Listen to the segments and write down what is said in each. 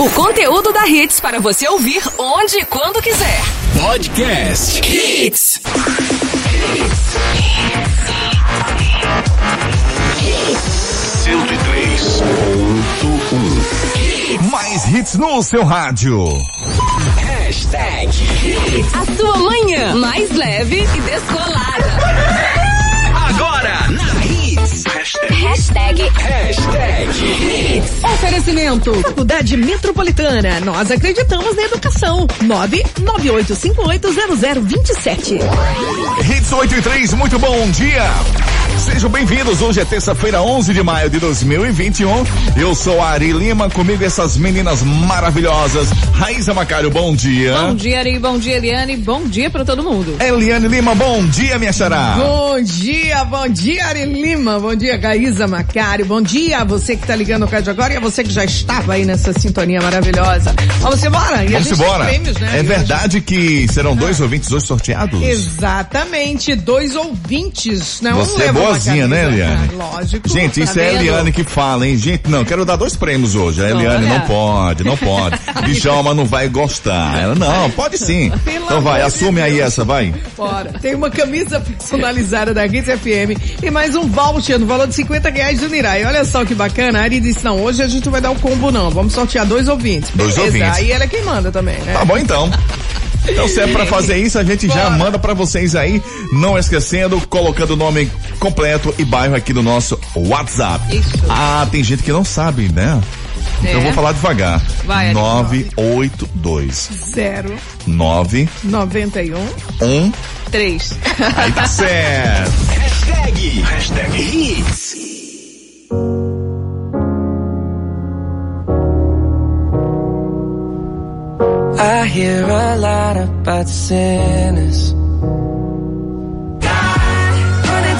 O conteúdo da Hits para você ouvir onde e quando quiser. Podcast Hits. Ponto um. Mais hits no seu rádio. Hashtag Hits. A sua manhã mais leve e descolada. Hits. Hashtag. Hashtag Hashtag Hits. Oferecimento. Faculdade Metropolitana. Nós acreditamos na educação. 998580027. Hits 8 e 3, muito bom dia. Sejam bem-vindos. Hoje é terça-feira, 11 de maio de 2021. Eu sou Ari Lima, comigo essas meninas maravilhosas. Raíza Macário, bom dia. Bom dia, Ari. Bom dia, Eliane. Bom dia pra todo mundo. Eliane Lima, bom dia, minha xará. Bom dia, bom dia, Ari Lima. Bom dia, Gaísa Macário. Bom dia a você que tá ligando o rádio agora e a você que já estava aí nessa sintonia maravilhosa. Vamos embora? E a Vamos embora. prêmios, né? É E hoje- verdade que serão dois ouvintes hoje sorteados? Exatamente, dois ouvintes, né? Um Você é leva uma boazinha, né. Eliane? Lógico. Gente, isso tá é a? Eliane que fala, hein? Gente, não, quero dar dois prêmios hoje. A Eliane Olha. não pode, não pode. Djalma não vai gostar. Ela, não, pode sim. Pelo Então vai, assume aí essa, vai. Bora. Tem uma camisa personalizada da Hits FM e mais um voucher no valor de 50 reais do Nirai. Olha só que bacana. A Ari disse, não, hoje a gente não vai dar o combo não. Vamos sortear dois ouvintes. Dois Beleza. ouvintes. Aí ela é quem manda também, né? Tá bom então. Então se é pra fazer isso, a gente já Bora. manda pra vocês aí, não esquecendo, colocando o nome completo e bairro aqui no nosso WhatsApp. Isso. Ah, tem gente que não sabe, né? Então eu É. vou falar devagar. Vai, Ari. 982 Zero 9 91 1 Três. Aí tá certo. Hashtag. Hashtag Hits. I hear a lot about sinners. Running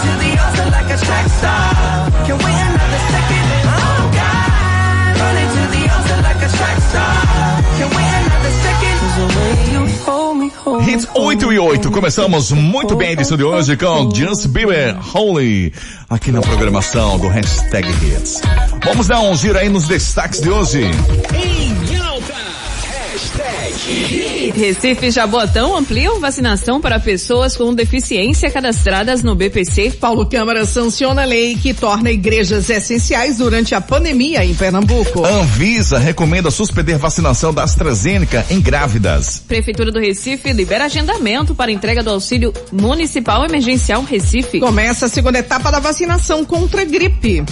to the altar like a track star. Can wait another second. Oh God. Running to the altar like a track star. Can wait another second. 'Cause the way you hold me, hold me, Hits hold 8 me, e 8. hold me. Começamos muito bem a edição de hoje com Justin Bieber Holy aqui na programação do Hashtag Hits. Vamos dar um giro aí nos destaques de hoje. Hashtag. Recife e Jabotão ampliam vacinação para pessoas com deficiência cadastradas no BPC. Paulo Câmara sanciona a lei que torna igrejas essenciais durante a pandemia em Pernambuco. Anvisa recomenda suspender vacinação da AstraZeneca em grávidas. Prefeitura do Recife libera agendamento para entrega do auxílio municipal emergencial Recife. Começa a segunda etapa da vacinação contra a gripe.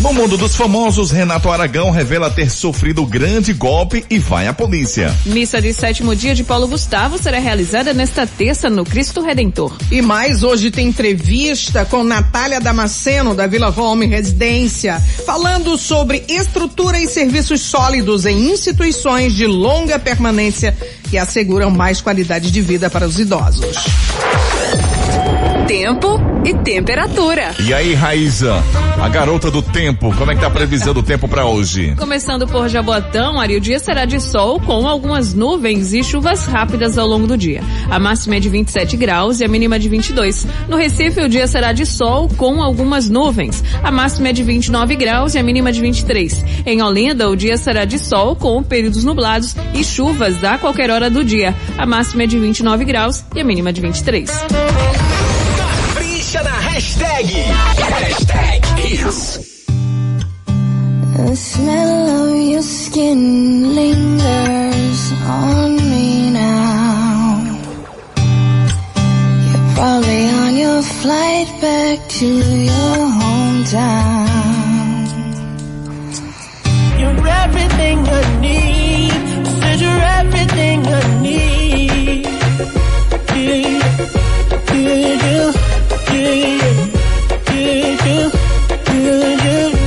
No mundo dos famosos, Renato Aragão revela ter sofrido grande golpe e vai à polícia. Missa de sétimo dia de Paulo Gustavo será realizada nesta terça no Cristo Redentor. E mais, hoje tem entrevista com Natália Damasceno, da Vila Home Residência, falando sobre estrutura e serviços sólidos em instituições de longa permanência que asseguram mais qualidade de vida para os idosos. Tempo e temperatura. E aí, Raíza, a garota do tempo, como é que tá a previsão do tempo pra hoje? Começando por Jabotão, Ari, o dia será de sol com algumas nuvens e chuvas rápidas ao longo do dia. A máxima é de 27 graus e a mínima de 22. No Recife, o dia será de sol com algumas nuvens. A máxima é de 29 graus e a mínima de 23. Em Olinda, o dia será de sol com períodos nublados e chuvas a qualquer hora do dia. A máxima é de 29 graus e a mínima de 23. Capricha hashtag. Hashtag Hits. The smell of your skin lingers on me now. You're probably on your flight back to your hometown. You're everything I need. Said you're everything I need. Yeah, yeah, do you, do you, do you?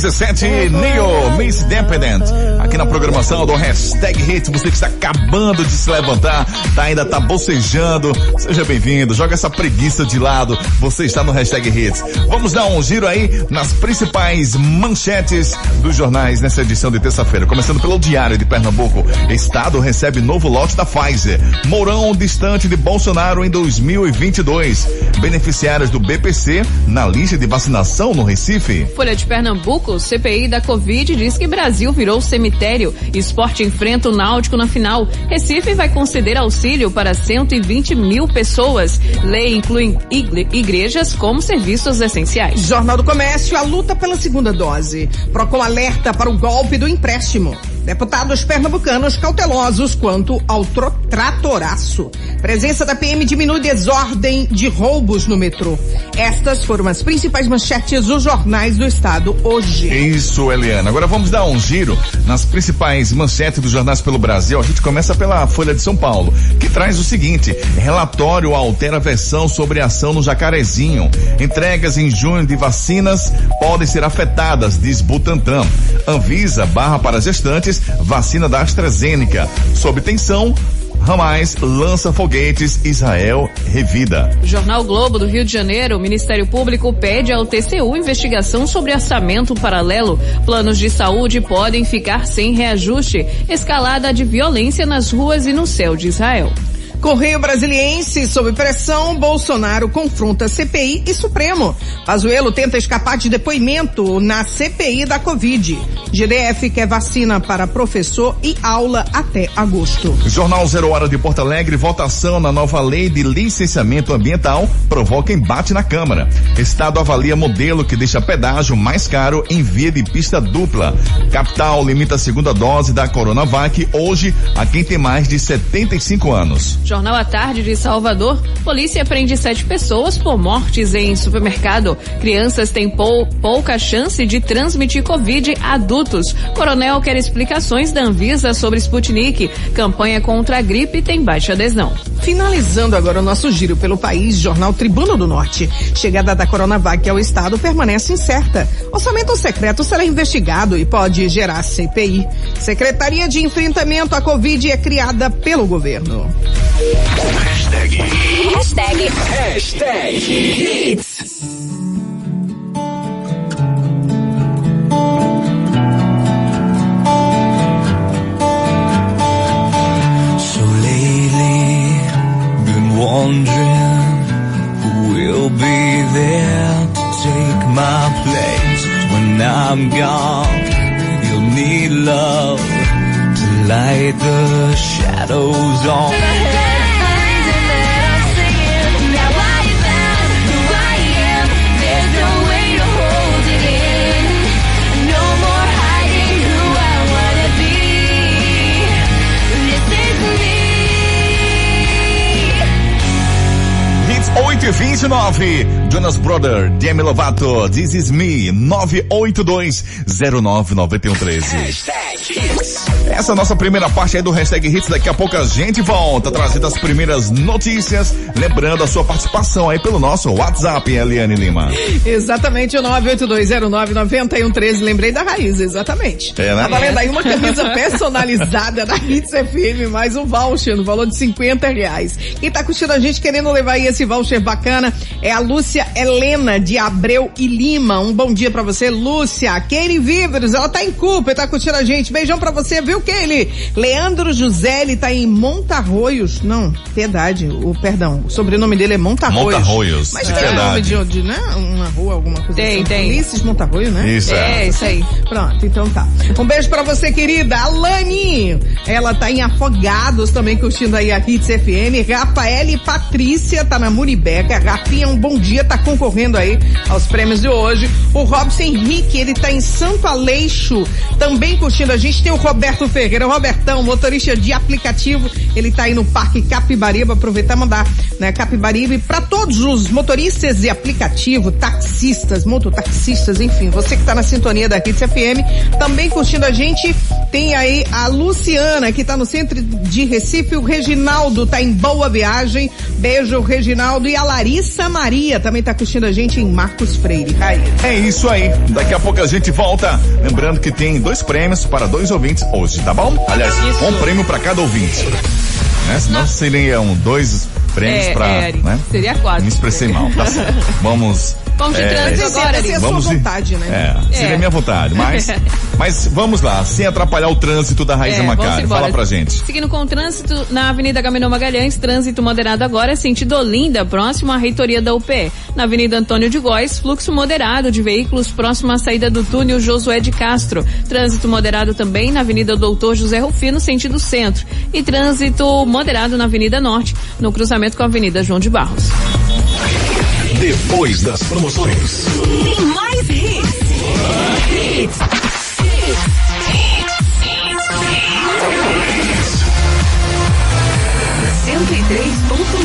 17, Neo, Miss Dependent. aqui na programação do Hashtag Hits. Você que está acabando de se levantar, tá, ainda tá bocejando, seja bem-vindo. Joga essa preguiça de lado. Você está no Hashtag Hits. Vamos dar um giro aí nas principais manchetes dos jornais nessa edição de terça-feira. Começando pelo Diário de Pernambuco. Estado recebe novo lote da Pfizer. Mourão distante de Bolsonaro em 2022. Beneficiários do BPC na lista de vacinação no Recife. Folha de Pernambuco, CPI da Covid diz que Brasil virou cemitério. Esporte enfrenta o Náutico na final. Recife vai conceder auxílio para 120 mil pessoas. Lei inclui igre- igrejas como serviços essenciais. Jornal do Comércio, a luta pela segunda dose. Procon alerta para o golpe do empréstimo. Deputados pernambucanos cautelosos quanto ao tratoraço. Presença da PM diminui desordem de roubos no metrô. Estas foram as principais manchetes dos jornais do estado hoje. Isso, Eliana. Agora vamos dar um giro nas principais manchetes dos jornais pelo Brasil. A gente começa pela Folha de São Paulo, que traz o seguinte: relatório altera a versão sobre a ação no Jacarezinho. Entregas em junho de vacinas podem ser afetadas, diz Butantan. Anvisa barra para gestantes vacina da AstraZeneca. Sob tensão, Ramais lança foguetes, Israel revida. Jornal Globo do Rio de Janeiro, o Ministério Público pede ao TCU investigação sobre orçamento paralelo. Planos de saúde podem ficar sem reajuste. Escalada de violência nas ruas e no céu de Israel. Correio Brasiliense, sob pressão, Bolsonaro confronta CPI e Supremo. Pazuello tenta escapar de depoimento na CPI da Covid. GDF quer vacina para professor e aula até agosto. Jornal Zero Hora de Porto Alegre, votação na nova lei de licenciamento ambiental provoca embate na Câmara. Estado avalia modelo que deixa pedágio mais caro em via de pista dupla. Capital limita a segunda dose da Coronavac hoje a quem tem mais de 75 anos. Jornal à Tarde de Salvador, polícia prende sete pessoas por mortes em supermercado. Crianças têm pou- pouca chance de transmitir Covid a adultos. Coronel quer explicações da Anvisa sobre Sputnik. Campanha contra a gripe tem baixa adesão. Finalizando agora o nosso giro pelo país, Jornal Tribuna do Norte. Chegada da Coronavac ao estado permanece incerta. Orçamento secreto será investigado e pode gerar CPI. Secretaria de Enfrentamento à Covid é criada pelo governo. Hashtag. Hashtag Hashtag Hits. So lately, been wondering who will be there to take my place when I'm gone. You'll need love to light the shadows on. Hits 8 e 29. Jonas Brother, Demi Lovato, This Is Me, 982099113. Hashtag Hits. Essa é a nossa primeira parte aí do Hashtag Hits. Daqui a pouco a gente volta trazendo as primeiras notícias. Lembrando a sua participação aí pelo nosso WhatsApp, Eliane Lima. Exatamente, o 982099113. Lembrei da raiz, exatamente. É, né? Tá valendo aí uma camisa personalizada da Hits FM, mais um voucher no valor de 50 reais. Quem tá curtindo a gente querendo levar aí esse voucher bacana é a Lúcia Helena de Abreu e Lima. Um bom dia pra você, Lúcia. Keire Víveres, ela tá em Cooper, tá curtindo a gente. Beijão pra você, viu, Keire? Leandro José, ele tá em Montarroios. Não, piedade, o perdão. O sobrenome dele é Montarroios. Montarroios, Mas é tem verdade. nome de, de, né? Uma rua, alguma coisa Tem, assim. tem. Ulisses Montarroio, né? Isso, é. É, isso aí. Pronto, então tá. Um beijo pra você, querida. Alane, ela tá em Afogados também curtindo aí a Hits FM. Rafael e Patrícia tá na Muribeca. Rafinha, um bom dia, tá concorrendo aí aos prêmios de hoje. O Robson Henrique, ele tá em Santo Aleixo, também curtindo a gente. Tem o Roberto Ferreira, Robertão, motorista de aplicativo, ele tá aí no Parque Capibaribe, aproveitar e mandar, né, Capibaribe pra todos os motoristas de aplicativo, taxistas, mototaxistas, enfim, você que tá na sintonia da Hits FM, também curtindo a gente, tem aí a Luciana, que tá no centro de Recife, o Reginaldo tá em Boa Viagem, Beijo, Reginaldo. E a Larissa Maria também tá curtindo a gente em Marcos Freire. Aí. É isso aí. Daqui a pouco a gente volta. Lembrando que tem dois prêmios para dois ouvintes hoje, tá bom? Aliás, Isso. um prêmio para cada ouvinte. Né? Senão seriam dois prêmios É, para. é, né? seria quatro. Me expressei mal, tá certo. Vamos. Vamos de é, trânsito agora, Essa é a sua Vamos de- vontade, né? É, seria É. minha vontade, mas, mas vamos lá, sem atrapalhar o trânsito da Raíssa É, vamos Macari. Fala pra gente. Seguindo com o trânsito na Avenida Gaminô Magalhães, trânsito moderado agora, sentido Olinda, próximo à reitoria da UPE. Na Avenida Antônio de Góes, fluxo moderado de veículos próximo à saída do túnel Josué de Castro. Trânsito moderado também na Avenida Doutor José Rufino, sentido centro. E trânsito moderado na Avenida Norte, no cruzamento com a Avenida João de Barros. Depois das promoções. Tem mais hits. Cento e três ponto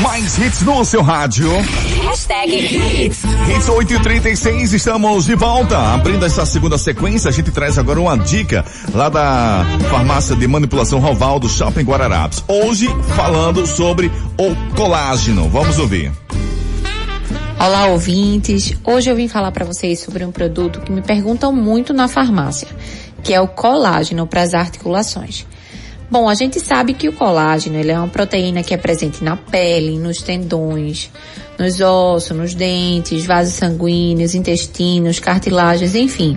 Mais hits no seu rádio. Hashtag hits. Hits 8 e 36 estamos de volta. Abrindo essa segunda sequência, a gente traz agora uma dica lá da farmácia de manipulação Roval do Shopping Guararapes. Hoje falando sobre o colágeno. Vamos ouvir. Olá, ouvintes. Hoje eu vim falar para vocês sobre um produto que me perguntam muito na farmácia, que é o colágeno para as articulações. Bom, a gente sabe que o colágeno ele é uma proteína que é presente na pele, nos tendões, nos ossos, nos dentes, vasos sanguíneos, intestinos, cartilagens, enfim.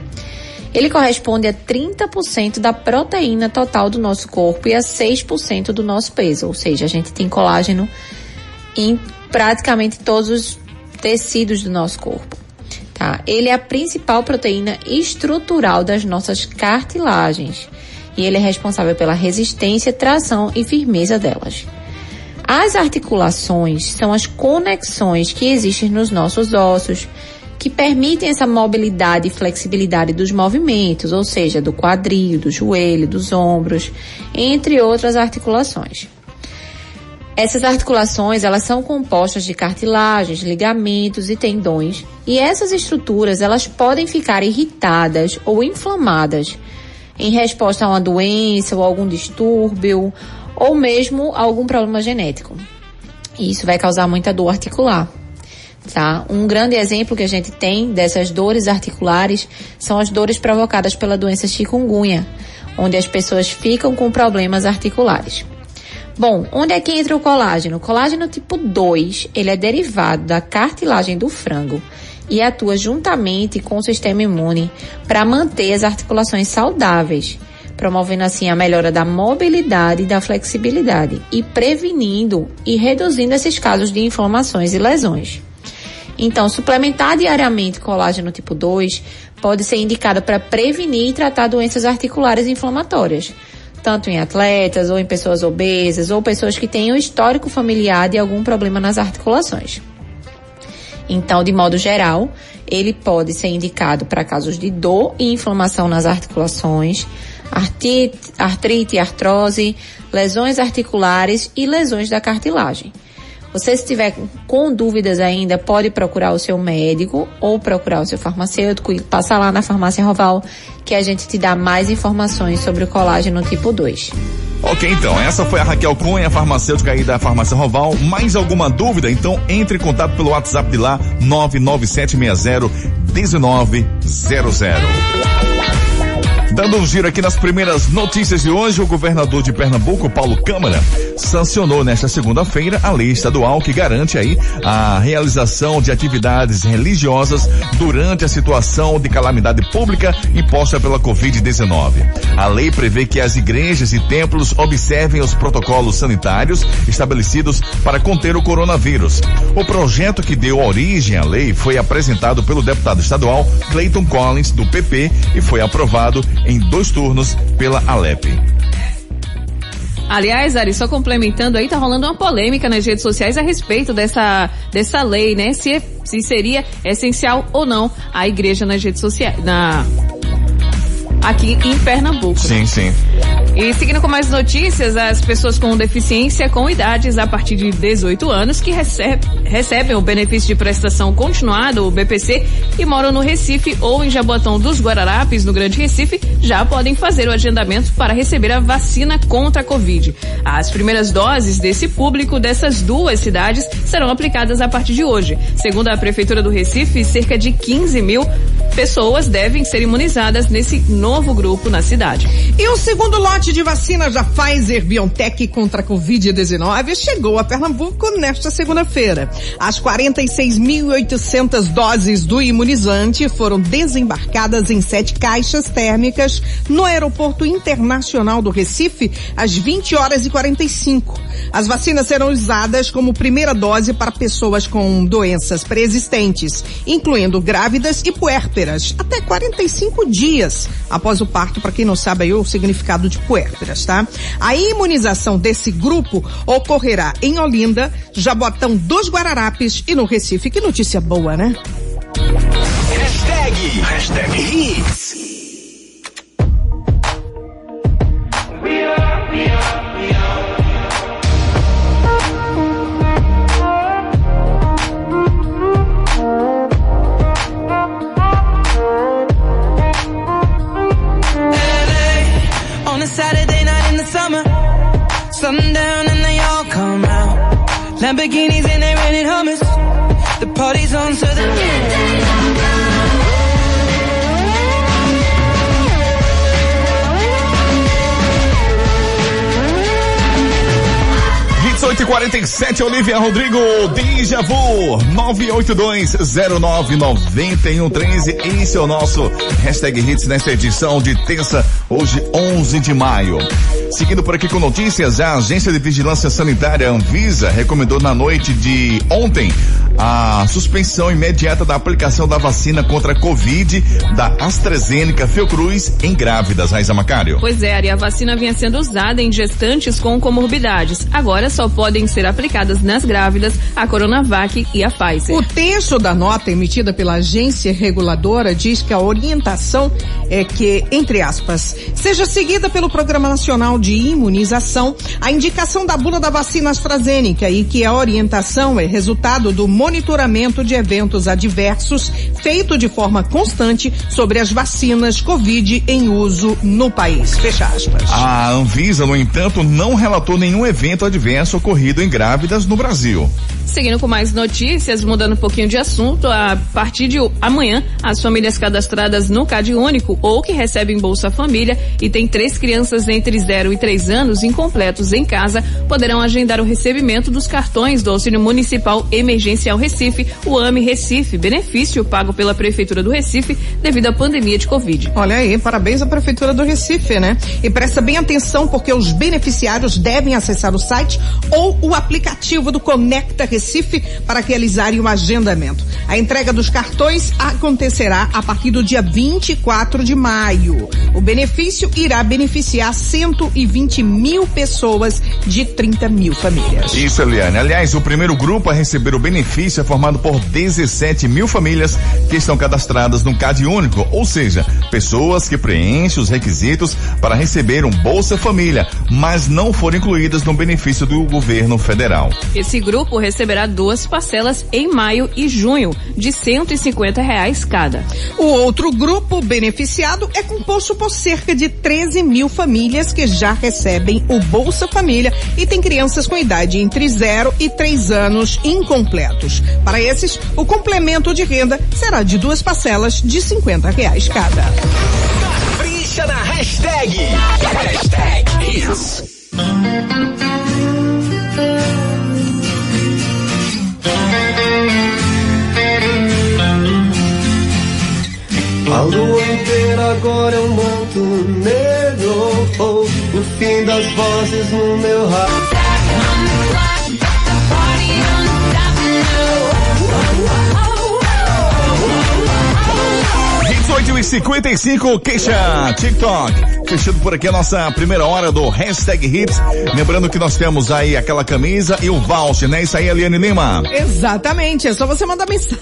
Ele corresponde a 30% da proteína total do nosso corpo e a 6% do nosso peso, ou seja, a gente tem colágeno em praticamente todos os tecidos do nosso corpo. Tá? Ele é a principal proteína estrutural das nossas cartilagens e ele é responsável pela resistência, tração e firmeza delas. As articulações são as conexões que existem nos nossos ossos que permitem essa mobilidade e flexibilidade dos movimentos, ou seja, do quadril, do joelho, dos ombros, entre outras articulações. Essas articulações, elas são compostas de cartilagens, ligamentos e tendões, e essas estruturas, elas podem ficar irritadas ou inflamadas em resposta a uma doença ou algum distúrbio, ou mesmo algum problema genético. E isso vai causar muita dor articular. Tá? Um grande exemplo que a gente tem dessas dores articulares são as dores provocadas pela doença chikungunya, onde as pessoas ficam com problemas articulares. Bom, onde é que entra o colágeno? O colágeno tipo 2, ele é derivado da cartilagem do frango e atua juntamente com o sistema imune para manter as articulações saudáveis, promovendo assim a melhora da mobilidade e da flexibilidade e prevenindo e reduzindo esses casos de inflamações e lesões. Então, suplementar diariamente colágeno tipo 2 pode ser indicado para prevenir e tratar doenças articulares inflamatórias, tanto em atletas ou em pessoas obesas ou pessoas que tenham histórico familiar de algum problema nas articulações. Então, de modo geral, ele pode ser indicado para casos de dor e inflamação nas articulações, artrite, artrite, artrose, lesões articulares e lesões da cartilagem. Você, se tiver com dúvidas ainda, pode procurar o seu médico ou procurar o seu farmacêutico e passar lá na farmácia Roval que a gente te dá mais informações sobre o colágeno tipo 2. Ok, então, essa foi a Raquel Cunha, farmacêutica aí da Farmácia Roval. Mais alguma dúvida? Então entre em contato pelo WhatsApp de lá, 99760-1900. Dando um giro aqui nas primeiras notícias de hoje, o governador de Pernambuco, Paulo Câmara, sancionou nesta segunda-feira a lei estadual que garante aí a realização de atividades religiosas durante a situação de calamidade pública imposta pela Covid-19. A lei prevê que as igrejas e templos observem os protocolos sanitários estabelecidos para conter o coronavírus. O projeto que deu origem à lei foi apresentado pelo deputado estadual Clayton Collins, do PP, e foi aprovado em dois turnos pela Alep. Aliás, Ari, só complementando aí, tá rolando uma polêmica nas redes sociais a respeito dessa, dessa lei, né? Se, se seria essencial ou não a igreja nas redes sociais, na, aqui em Pernambuco. Sim, sim. E seguindo com mais notícias, as pessoas com deficiência com idades a partir de 18 anos que recebe, recebem o benefício de prestação continuada, o BPC, e moram no Recife ou em Jaboatão dos Guararapes, no Grande Recife, já podem fazer o agendamento para receber a vacina contra a Covid. As primeiras doses desse público dessas duas cidades serão aplicadas a partir de hoje. Segundo a Prefeitura do Recife, cerca de 15 mil pessoas devem ser imunizadas nesse novo grupo na cidade. E o segundo lote de vacinas da Pfizer BioNTech contra a Covid-19 chegou a Pernambuco nesta segunda-feira. As 46.800 doses do imunizante foram desembarcadas em sete caixas térmicas no Aeroporto Internacional do Recife às 20 horas e 45. As vacinas serão usadas como primeira dose para pessoas com doenças preexistentes, incluindo grávidas e puérperas, até 45 dias após o parto, para quem não sabe aí o significado de puérperas, tá? A imunização desse grupo ocorrerá em Olinda, Jabotão dos Guararapes e no Recife. Que notícia boa, né? Hashtag, hashtag hits. Sundown and they all come out. Lamborghinis and they rented Hummers. The party's on so the Hits 847, Olivia Rodrigo, Deja Vu, 982099113. Esse é o nosso hashtag Hits nesta edição de terça, hoje 11 de maio. Seguindo por aqui com notícias, a Agência de Vigilância Sanitária Anvisa recomendou na noite de ontem a suspensão imediata da aplicação da vacina contra a Covid da AstraZeneca Fiocruz em grávidas, Raiza Macário. Pois é, Ari, a vacina vinha sendo usada em gestantes com comorbidades. Agora só podem ser aplicadas nas grávidas a Coronavac e a Pfizer. O texto da nota emitida pela agência reguladora diz que a orientação é que, entre aspas, seja seguida pelo Programa Nacional de Imunização a indicação da bula da vacina AstraZeneca e que a orientação é resultado do monitoramento de eventos adversos feito de forma constante sobre as vacinas Covid em uso no país. Fecha aspas. A Anvisa, no entanto, não relatou nenhum evento adverso ocorrido em grávidas no Brasil. Seguindo com mais notícias, mudando um pouquinho de assunto, a partir de amanhã, as famílias cadastradas no Cade Único ou que recebem Bolsa Família e têm três crianças entre 0 e 3 anos incompletos em casa poderão agendar o recebimento dos cartões do Auxílio Municipal Emergencial Recife, o AME Recife, benefício pago pela Prefeitura do Recife devido à pandemia de Covid. Olha aí, parabéns à Prefeitura do Recife, né? E presta bem atenção porque os beneficiários devem acessar o site ou o aplicativo do Conecta Recife para realizarem o agendamento. A entrega dos cartões acontecerá a partir do dia 24 de maio. O benefício irá beneficiar 120 mil pessoas de 30 mil famílias. Isso, Eliane. Aliás, o primeiro grupo a receber o benefício é formado por 17 mil famílias que estão cadastradas no CAD Único, ou seja, pessoas que preenchem os requisitos para receber um Bolsa Família, mas não foram incluídas no benefício do governo federal. Esse grupo receberá duas parcelas em maio e junho, de 150 reais cada. O outro grupo beneficiado é composto por cerca de 13 mil famílias que já recebem o Bolsa Família e tem crianças com idade entre 0 e 3 anos incompletos. Para esses, o complemento de renda será de duas parcelas de 50 reais cada. Capricha na hashtag. Hashtag hits. A lua inteira agora é um manto negro. Oh, o fim das vozes no meu rádio. Hits 8 e 55, queixa TikTok. Fechando por aqui a nossa primeira hora do hashtag Hits. Lembrando que nós temos aí aquela camisa e o voucher, né? Isso aí, Eliane Lima. Exatamente, é só você mandar mensagem.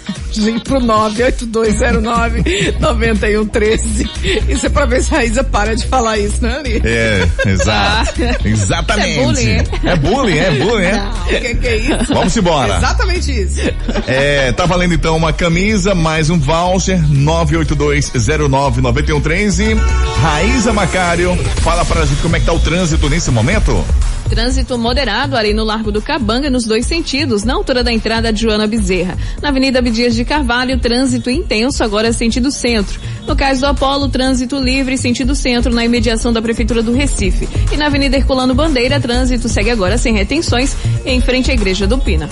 pro 98209-9113. Isso é pra ver se a Raíza para de falar isso, né, Ari? É, exato. Exatamente. É bullying? É bullying, é bullying, é? O que, que é isso? Vamos embora. Exatamente isso. É, tá valendo então uma camisa, mais um voucher, 982099113. Raíza Macário, fala pra gente como é que tá o trânsito nesse momento. Trânsito moderado ali no Largo do Cabanga, nos dois sentidos, na altura da entrada de Joana Bezerra. Na Avenida Abdias de Carvalho, trânsito intenso, agora sentido centro. No caso do Apolo, trânsito livre, sentido centro, na imediação da Prefeitura do Recife. E na Avenida Herculano Bandeira, trânsito segue agora sem retenções, em frente à Igreja do Pina.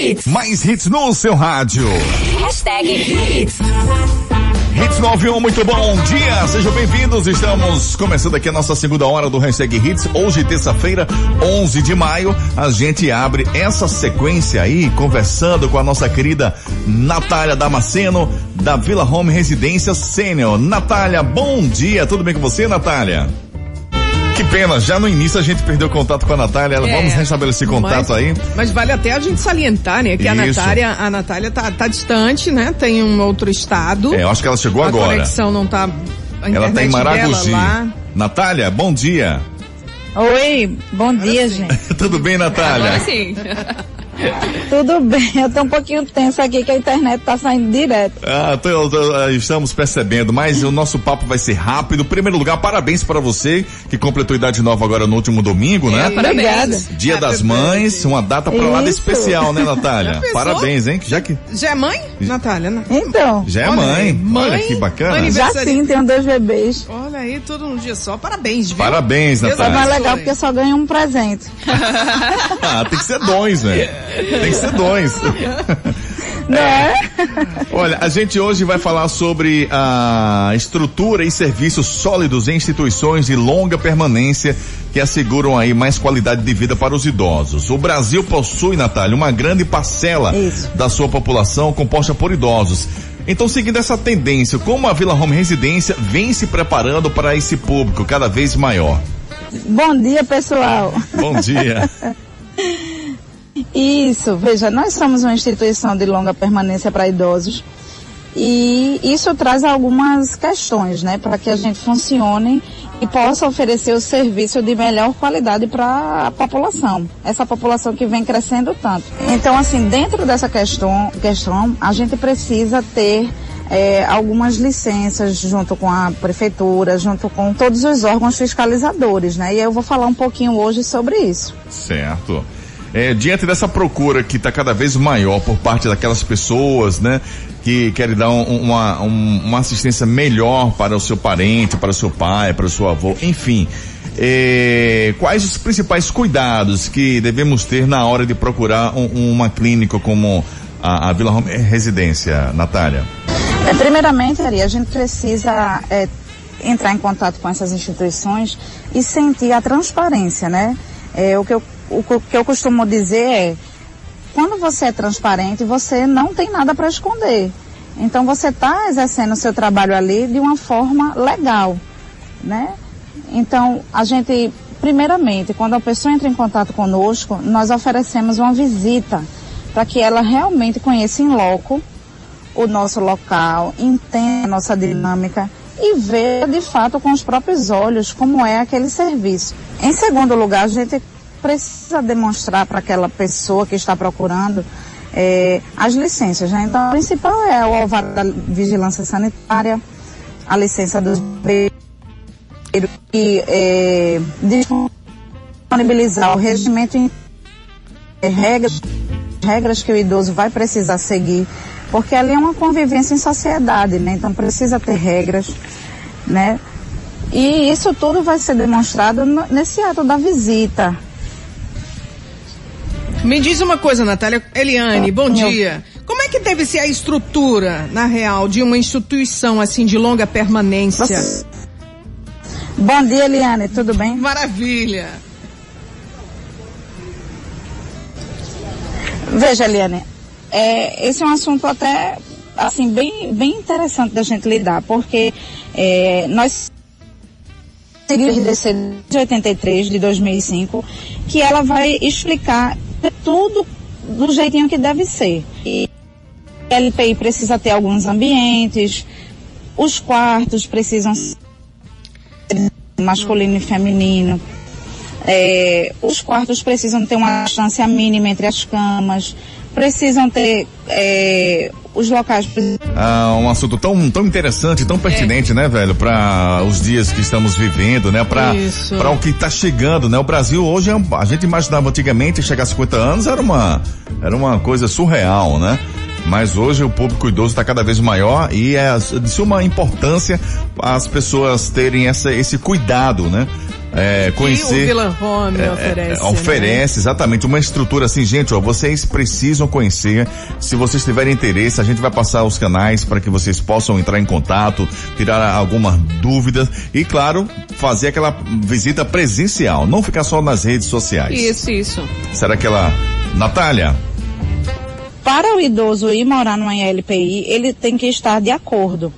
103. Mais hits no seu rádio. Hashtag Hits. Hits 91, muito bom dia, sejam bem-vindos. Estamos começando aqui a nossa segunda hora do Hashtag Hits. Hoje, terça-feira, 11 de maio, a gente abre essa sequência aí, conversando com a nossa querida Natália Damasceno, da Vila Home Residência Sênior. Natália, bom dia, tudo bem com você, Natália? Que pena, já no início a gente perdeu contato com a Natália. É, Vamos restabelecer contato mas, aí. Mas vale até a gente salientar, né? Que a Isso. Natália, a Natália tá, tá distante, né? Tem um outro estado. É, eu acho que ela chegou a agora. conexão não tá. A Ela tá em Maragogi. Natália, bom dia. Oi, bom dia, gente. Tudo bem, Natália? Agora sim. Tudo bem? Eu tô um pouquinho tensa aqui que a internet tá saindo direto. Ah, tô- tô- estamos percebendo, mas o nosso papo vai ser rápido. Em primeiro lugar, parabéns para você que completou idade nova agora no último domingo, né? Obrigada. Dia das Mães, uma data pra lá especial, né, Natália? Parabéns, hein? Já que Já é mãe, Natália? né? Então, já é Olha mãe. mãe, Olha que bacana. mãe já sim, tenho dois bebês. Olha aí, tudo num dia só. Parabéns, viu? Parabéns, Natália. Mas abençoe. legal porque eu só ganho um presente. Ah, tem que ser dois, velho. Tem que ser dois. Não é? Olha, a gente hoje vai falar sobre a estrutura e serviços sólidos em instituições de longa permanência que asseguram aí mais qualidade de vida para os idosos. O Brasil possui, Natália, uma grande parcela Isso. da sua população composta por idosos. Então, seguindo essa tendência, como a Vila Home Residência vem se preparando para esse público cada vez maior? Bom dia, pessoal. Bom dia. Isso, veja, nós somos uma instituição de longa permanência para idosos e isso traz algumas questões, né, para que a gente funcione e possa oferecer o serviço de melhor qualidade para a população, essa população que vem crescendo tanto. Então, assim, dentro dessa questão, questão a gente precisa ter eh, algumas licenças junto com a prefeitura, junto com todos os órgãos fiscalizadores, né? E eu vou falar um pouquinho hoje sobre isso. Certo. É, diante dessa procura que está cada vez maior por parte daquelas pessoas, né, que querem dar um- uma, um- uma assistência melhor para o seu parente, para o seu pai, para o seu avô, enfim. é, quais os principais cuidados que devemos ter na hora de procurar um- uma clínica como a, a Vila Home Residência, Natália? É, primeiramente, Ari, a gente precisa é, entrar em contato com essas instituições e sentir a transparência, né? É, o, que eu, o que eu costumo dizer é, quando você é transparente, você não tem nada para esconder. Então você está exercendo o seu trabalho ali de uma forma legal, né? Então a gente, primeiramente, quando a pessoa entra em contato conosco, nós oferecemos uma visita para que ela realmente conheça em loco o nosso local, entenda a nossa dinâmica e veja de fato com os próprios olhos como é aquele serviço. Em segundo lugar, a gente precisa demonstrar para aquela pessoa que está procurando eh, as licenças. Né? Então, a principal é o alvará da vigilância sanitária, a licença dos bombeiros e eh, disponibilizar o regimento em regras regras que o idoso vai precisar seguir, porque ali é uma convivência em sociedade, né? Então precisa ter regras, né? E isso tudo vai ser demonstrado nesse ato da visita. Me diz uma coisa, Natália. Eliane, bom dia. Como é que deve ser a estrutura, na real, de uma instituição assim de longa permanência? Você- Bom dia, Eliane, tudo bem? Maravilha. Veja, Eliane, é, esse é um assunto até assim bem, bem interessante da gente lidar, porque é, nós RDC de 83, de 2005, que ela vai explicar tudo do jeitinho que deve ser. E a LPI precisa ter alguns ambientes, os quartos precisam ser masculino e feminino. É, os quartos precisam ter uma distância mínima entre as camas, precisam ter é, os locais. Ah, um assunto tão, tão interessante, tão pertinente, né, velho, para os dias que estamos vivendo, né, para para o que está chegando, né? O Brasil hoje é a gente imaginava antigamente chegar a 50 anos era uma era uma coisa surreal, né? Mas hoje o público idoso está cada vez maior e é de suma importância as pessoas terem essa, esse cuidado, né? É, E o conhecer. Vila Home É, oferece. é, oferece, exatamente, uma estrutura assim, gente, ó, vocês precisam conhecer, se vocês tiverem interesse, a gente vai passar os canais para que vocês possam entrar em contato, tirar algumas dúvidas e, claro, fazer aquela visita presencial, não ficar só nas redes sociais. Isso, isso. Será que ela... Natália, Para o idoso ir morar numa LPI, ele tem que estar de acordo.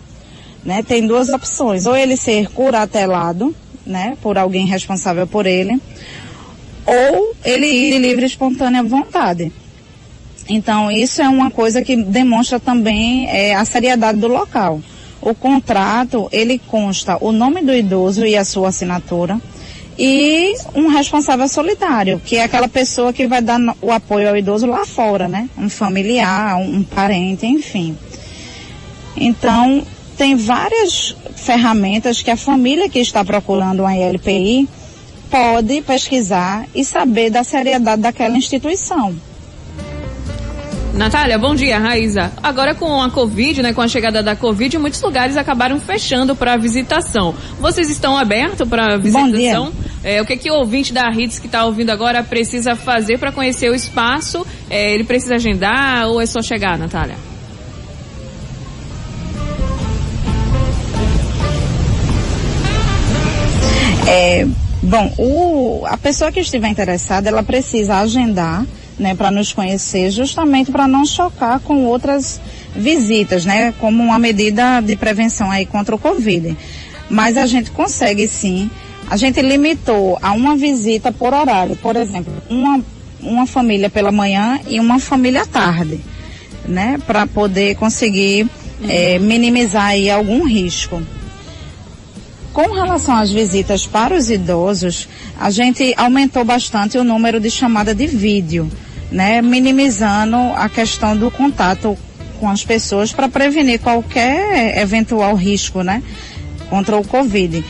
Né? Tem duas opções. Ou ele ser curatelado, né, por alguém responsável por ele, ou ele ir de livre e espontânea vontade. Então, isso é uma coisa que demonstra também é, a seriedade do local. O contrato, ele consta o nome do idoso e a sua assinatura e um responsável solidário, que é aquela pessoa que vai dar o apoio ao idoso lá fora, né? Um familiar, um parente, enfim. Então, tem várias ferramentas que a família que está procurando uma ILPI pode pesquisar e saber da seriedade daquela instituição. Natália, bom dia, Raíza. Agora com a Covid, né, com a chegada da Covid, muitos lugares acabaram fechando para visitação. Vocês estão abertos para visitação? É, o que que o ouvinte da Hits que está ouvindo agora precisa fazer para conhecer o espaço? É, ele precisa agendar ou é só chegar, Natália? É, bom, o, a pessoa que estiver interessada, ela precisa agendar, né, para nos conhecer, justamente para não chocar com outras visitas, né, como uma medida de prevenção aí contra o Covid. Mas a gente consegue sim. A gente limitou a uma visita por horário, por exemplo, uma, uma família pela manhã e uma família à tarde, né, para poder conseguir eh, minimizar aí algum risco. Com relação às visitas para os idosos, a gente aumentou bastante o número de chamada de vídeo, né, minimizando a questão do contato com as pessoas para prevenir qualquer eventual risco, né, contra o Covid.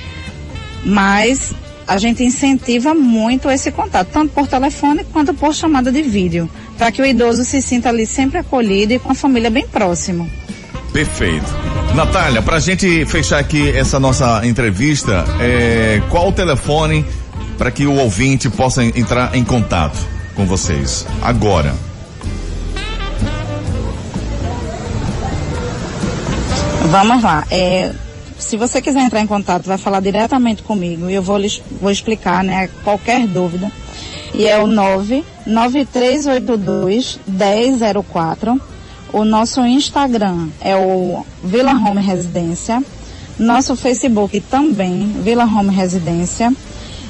Mas a gente incentiva muito esse contato, tanto por telefone quanto por chamada de vídeo, para que o idoso se sinta ali sempre acolhido e com a família bem próximo. Perfeito. Natália, pra gente fechar aqui essa nossa entrevista, é, qual o telefone para que o ouvinte possa entrar em contato com vocês agora? Vamos lá. É, se você quiser entrar em contato, vai falar diretamente comigo e eu vou, lhes, vou explicar, né, qualquer dúvida. E é o 99382 1004. O nosso Instagram é o Vila Home Residência. Nosso Facebook também, Vila Home Residência.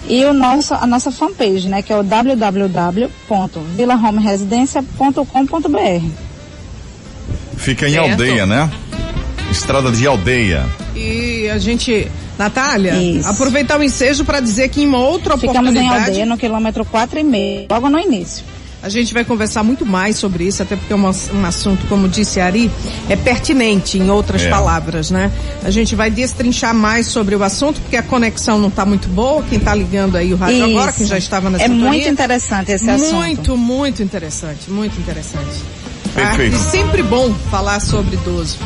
E o nosso, a nossa fanpage, né, que é o www.vilahomeresidencia.com.br. Fica em Certo. aldeia, né? Estrada de aldeia. E a gente, Natália, Isso. aproveitar o ensejo para dizer que em uma outra Ficamos em oportunidade aldeia no quilômetro 4,5, logo no início. A gente vai conversar muito mais sobre isso, até porque é um, um assunto, como disse Ari, é pertinente, em outras É. palavras, né? A gente vai destrinchar mais sobre o assunto, porque a conexão não está muito boa. Quem está ligando aí o rádio agora, Isso. quem já estava na É sintonia, muito interessante esse assunto. Muito, muito interessante, muito interessante. Tá? Perfeito. E sempre bom falar sobre idoso.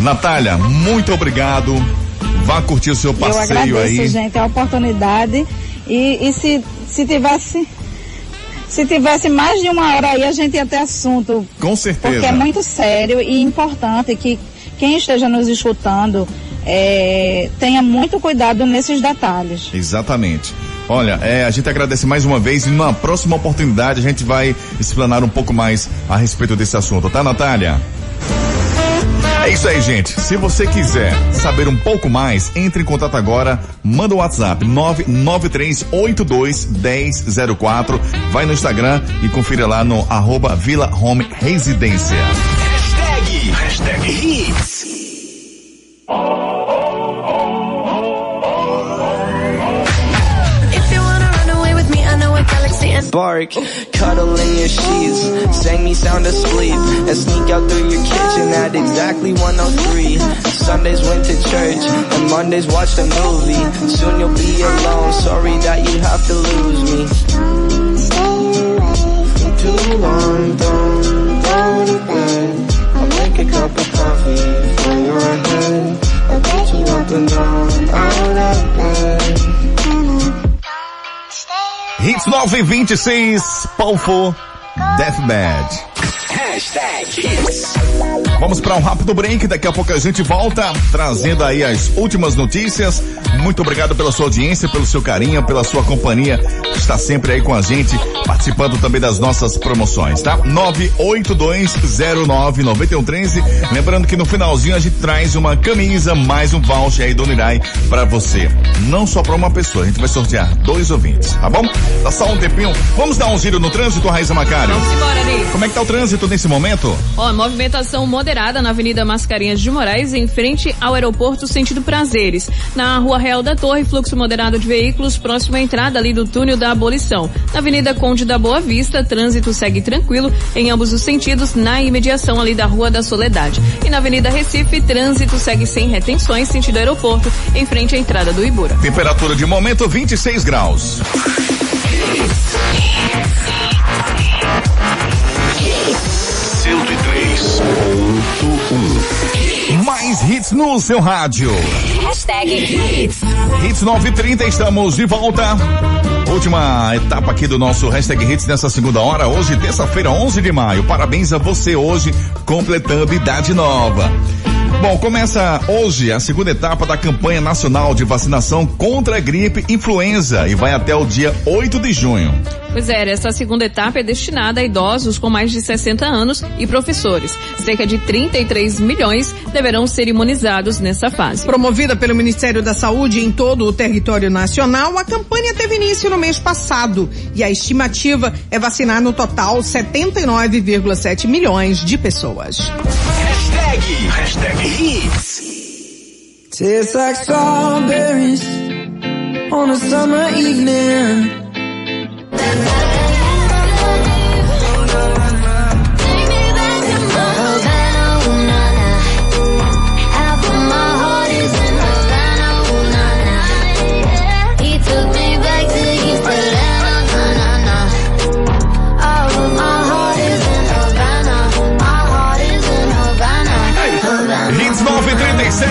Natália, muito obrigado. Vá curtir o seu Eu passeio agradeço, aí. gente, a oportunidade. E, e se, se tivesse. Se tivesse mais de uma hora aí, a gente ia ter assunto. Com certeza. Porque é muito sério e importante que quem esteja nos escutando eh, tenha muito cuidado nesses detalhes. Exatamente. Olha, é, a gente agradece mais uma vez e numa próxima oportunidade a gente vai explanar um pouco mais a respeito desse assunto, tá, Natália? É isso aí, gente. Se você quiser saber um pouco mais, entre em contato agora, manda o WhatsApp 993821004, vai no Instagram e confira lá no arroba Vila Home Residência. And cuddle in your sheets, sang me sound asleep, and sneak out through your kitchen at exactly 103. Sundays went to church, and Mondays watched a movie. Soon you'll be alone, sorry that you have to lose me. For too long, don't go to bed. I'll make a cup of coffee for your head. I'll get you up and down, out of bed. Hits 926, Palfo, Deathbed. Hashtag Hits. Vamos para um rápido break, daqui a pouco a gente volta trazendo aí as últimas notícias. Muito obrigado pela sua audiência, pelo seu carinho, pela sua companhia. Está sempre aí com a gente, participando também das nossas promoções, tá? 982099113. Lembrando que no finalzinho a gente traz uma camisa mais um voucher aí do Nirai para você. Não só para uma pessoa, a gente vai sortear dois ouvintes, tá bom? Dá só um tempinho. Vamos dar um giro no trânsito, Raíssa Macário? Vamos embora. Como é que tá o trânsito nesse momento? Ó, movimentação moderada na Avenida Mascarenhas de Moraes, em frente ao aeroporto sentido Prazeres. Na Rua Real da Torre, fluxo moderado de veículos próximo à entrada ali do túnel da Abolição. Na Avenida Conde da Boa Vista, trânsito segue tranquilo em ambos os sentidos, na imediação ali da Rua da Soledade. E na Avenida Recife, trânsito segue sem retenções, sentido aeroporto, em frente à entrada do Ibura. Temperatura de momento 26 graus. Mais hits no seu rádio. Hashtag Hits. Hits 930, estamos de volta. Última etapa aqui do nosso Hashtag Hits nessa segunda hora, hoje, terça-feira, 11 de maio. Parabéns a você hoje, completando idade nova. Bom, começa hoje a segunda etapa da campanha nacional de vacinação contra a gripe influenza e vai até o dia 8 de junho. Pois é, essa segunda etapa é destinada a idosos com mais de 60 anos e professores. Cerca de 33 milhões deverão ser imunizados nessa fase. Promovida pelo Ministério da Saúde em todo o território nacional, a campanha teve início no mês passado e a estimativa é vacinar no total 79,7 milhões de pessoas. Hashtag, Hits. Tastes like strawberries on a summer evening.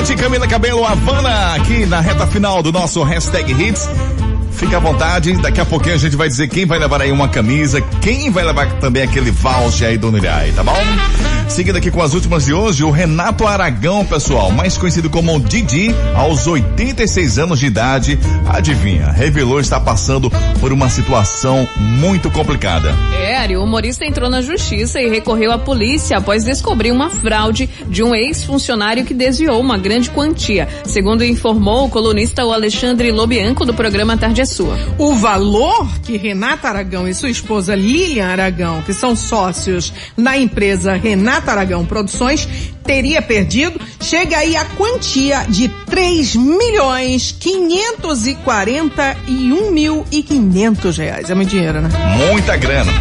937, Camila Cabelo Havana, aqui na reta final do nosso Hashtag Hits. Fica à vontade, daqui a pouquinho a gente vai dizer quem vai levar aí uma camisa, quem vai levar também aquele voucher aí do Nirai, tá bom? Seguindo aqui com as últimas de hoje, o Renato Aragão, pessoal, mais conhecido como Didi, aos 86 anos de idade, adivinha, revelou estar passando por uma situação muito complicada. É, Ari, o humorista entrou na justiça e recorreu à polícia após descobrir uma fraude de um ex-funcionário que desviou uma grande quantia, segundo informou o colunista o Alexandre Lobianco do programa Tarde é Sua. O valor que Renata Aragão e sua esposa Lilian Aragão, que são sócios na empresa Renata Aragão Produções, teria perdido, chega aí a quantia de 3 milhões 541 mil e 500 reais. É muito dinheiro, né? Muita grana.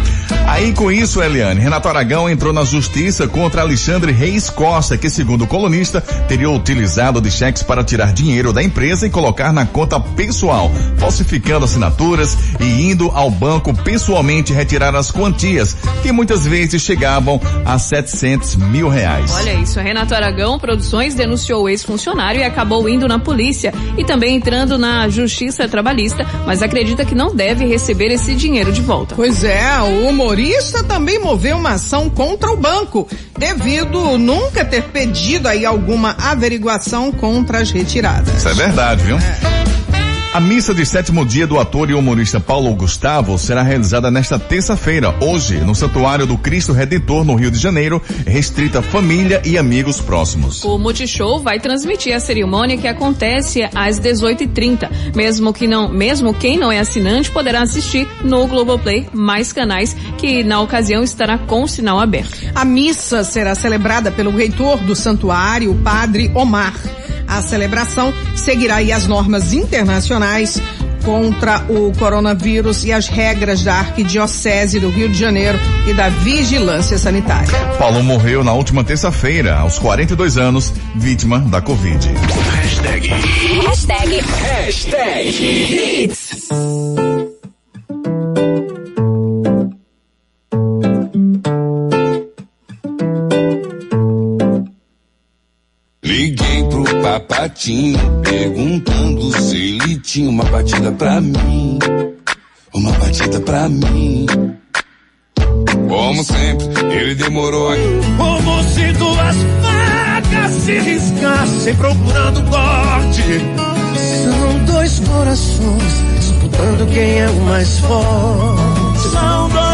Aí com isso, Eliane, Renato Aragão entrou na justiça contra Alexandre Reis Costa, que segundo o colunista, teria utilizado de cheques para tirar dinheiro da empresa e colocar na conta pessoal, falsificando assinaturas e indo ao banco pessoalmente retirar as quantias, que muitas vezes chegavam a 700 mil reais. Olha isso, Renato Aragão Produções denunciou o ex-funcionário e acabou indo na polícia e também entrando na justiça trabalhista, mas acredita que não deve receber esse dinheiro de volta. Pois é, o humorista também moveu uma ação contra o banco, devido nunca ter pedido aí alguma averiguação contra as retiradas. Isso é verdade, viu? A missa de sétimo dia do ator e humorista Paulo Gustavo será realizada nesta terça-feira, hoje, no Santuário do Cristo Redentor, no Rio de Janeiro, restrita família e amigos próximos. O Multishow vai transmitir a cerimônia que acontece às 18h30. Mesmo que não, mesmo quem não é assinante poderá assistir no Globoplay, mais canais que na ocasião estará com o sinal aberto. A missa será celebrada pelo reitor do santuário, o padre Omar. A celebração seguirá aí as normas internacionais contra o coronavírus e as regras da Arquidiocese do Rio de Janeiro e da Vigilância Sanitária. Paulo morreu na última terça-feira, aos 42 anos, vítima da Covid. Hashtag. Hashtag. Hashtag Hits. Papatinho, perguntando se ele tinha uma batida pra mim. Uma batida pra mim. Como sempre, ele demorou. Como se duas facas se riscassem procurando corte. São dois corações disputando quem é o mais forte. São dois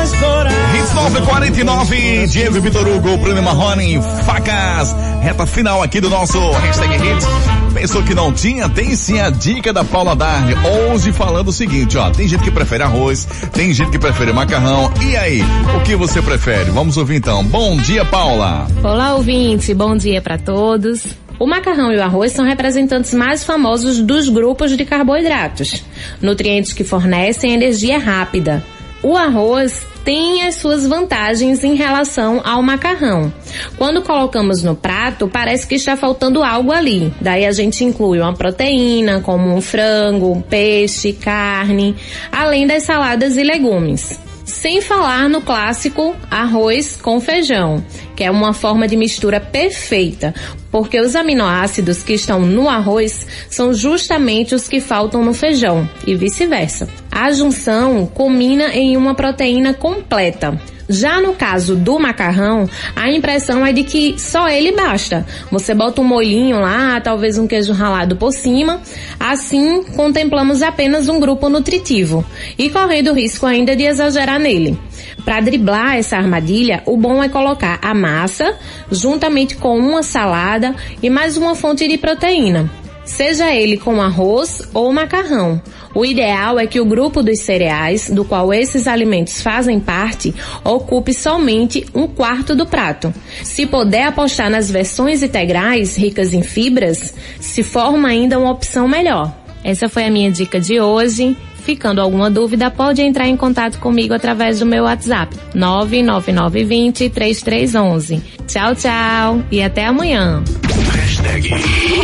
949, Diego Vitor Hugo, Bruno Marrone, facas. Reta final aqui do nosso hashtag Hits. Pensou que não tinha? Tem sim a dica da Paula Darne. Hoje falando o seguinte, ó. Tem gente que prefere arroz, tem gente que prefere macarrão. E aí, o que você prefere? Vamos ouvir então. Bom dia, Paula. Olá, ouvinte. Bom dia para todos. O macarrão e o arroz são representantes mais famosos dos grupos de carboidratos, nutrientes que fornecem energia rápida. O arroz tem as suas vantagens em relação ao macarrão. Quando colocamos no prato, parece que está faltando algo ali. Daí a gente inclui uma proteína, como um frango, um peixe, carne, além das saladas e legumes. Sem falar no clássico arroz com feijão, que é uma forma de mistura perfeita, porque os aminoácidos que estão no arroz são justamente os que faltam no feijão e vice-versa. A junção combina em uma proteína completa. Já no caso do macarrão, a impressão é de que só ele basta. Você bota um molhinho lá, talvez um queijo ralado por cima. Assim, contemplamos apenas um grupo nutritivo e correndo o risco ainda de exagerar nele. Para driblar essa armadilha, o bom é colocar a massa juntamente com uma salada e mais uma fonte de proteína. Seja ele com arroz ou macarrão. O ideal é que o grupo dos cereais, do qual esses alimentos fazem parte, ocupe somente um quarto do prato. Se puder apostar nas versões integrais, ricas em fibras, se forma ainda uma opção melhor. Essa foi a minha dica de hoje. Ficando alguma dúvida, pode entrar em contato comigo através do meu WhatsApp 99920 3311. Tchau, tchau e até amanhã. Hashtag.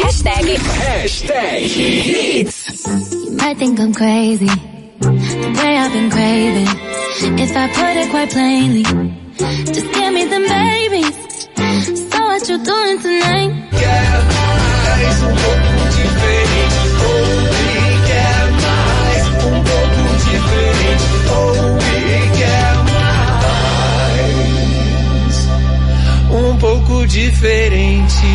Hashtag. Hashtag might think I'm crazy, the way I've been craving. If I put it quite plainly, just give me them babies. So what you doing tonight? Um. Ouve, pouco diferente. Um pouco diferente.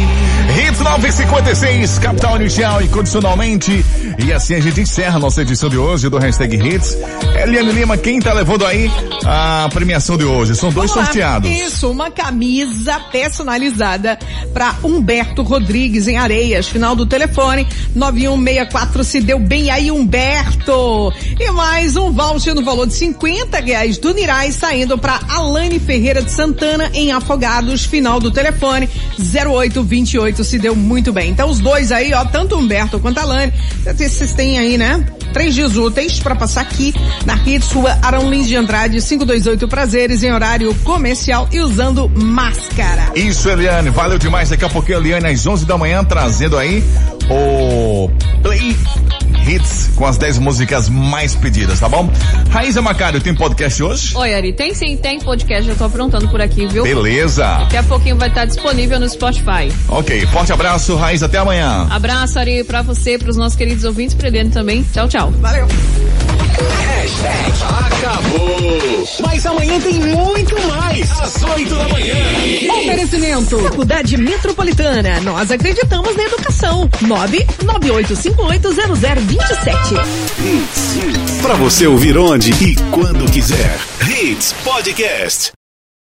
Hits 956, Capital Inicial e condicionalmente. E assim a gente encerra a nossa edição de hoje do Hashtag Hits. Eliane Lima, quem tá levando aí a premiação de hoje? São dois Vamos lá. sorteados. Isso, uma camisa personalizada para Humberto Rodrigues em Areias. Final do telefone 9164 se deu bem aí, Humberto. E mais um voucher no valor de 50 reais do Nirais saindo para Alane Ferreira de Santana em Afogados. Final do telefone 0828 se deu muito bem. Então os dois aí, ó, tanto Humberto quanto a Alane, vocês têm aí, né? Três dias úteis para passar aqui na Hits Rua Arão Lins de Andrade, 528 Prazeres, em horário comercial e usando máscara. Isso, Eliane, valeu demais. Daqui a pouquinho, Eliane, às 11 da manhã, trazendo aí o Play Hits com as 10 músicas mais pedidas, tá bom? Raíza Macário, tem podcast hoje? Oi, Ari, tem sim, tem podcast, eu tô aprontando por aqui, viu? Beleza. Daqui a pouquinho vai estar disponível no Spotify. Ok, forte abraço, Raiz, até amanhã. Abraço, Ari, pra você, pros nossos queridos ouvintes, pra Eliane também. Tchau, tchau. Valeu. Hashtag acabou. Mas amanhã tem muito mais. Às 8 da manhã. Oferecimento. Faculdade Metropolitana. Nós acreditamos na educação. 998580027. Pra você ouvir onde e quando quiser. Hits Podcast.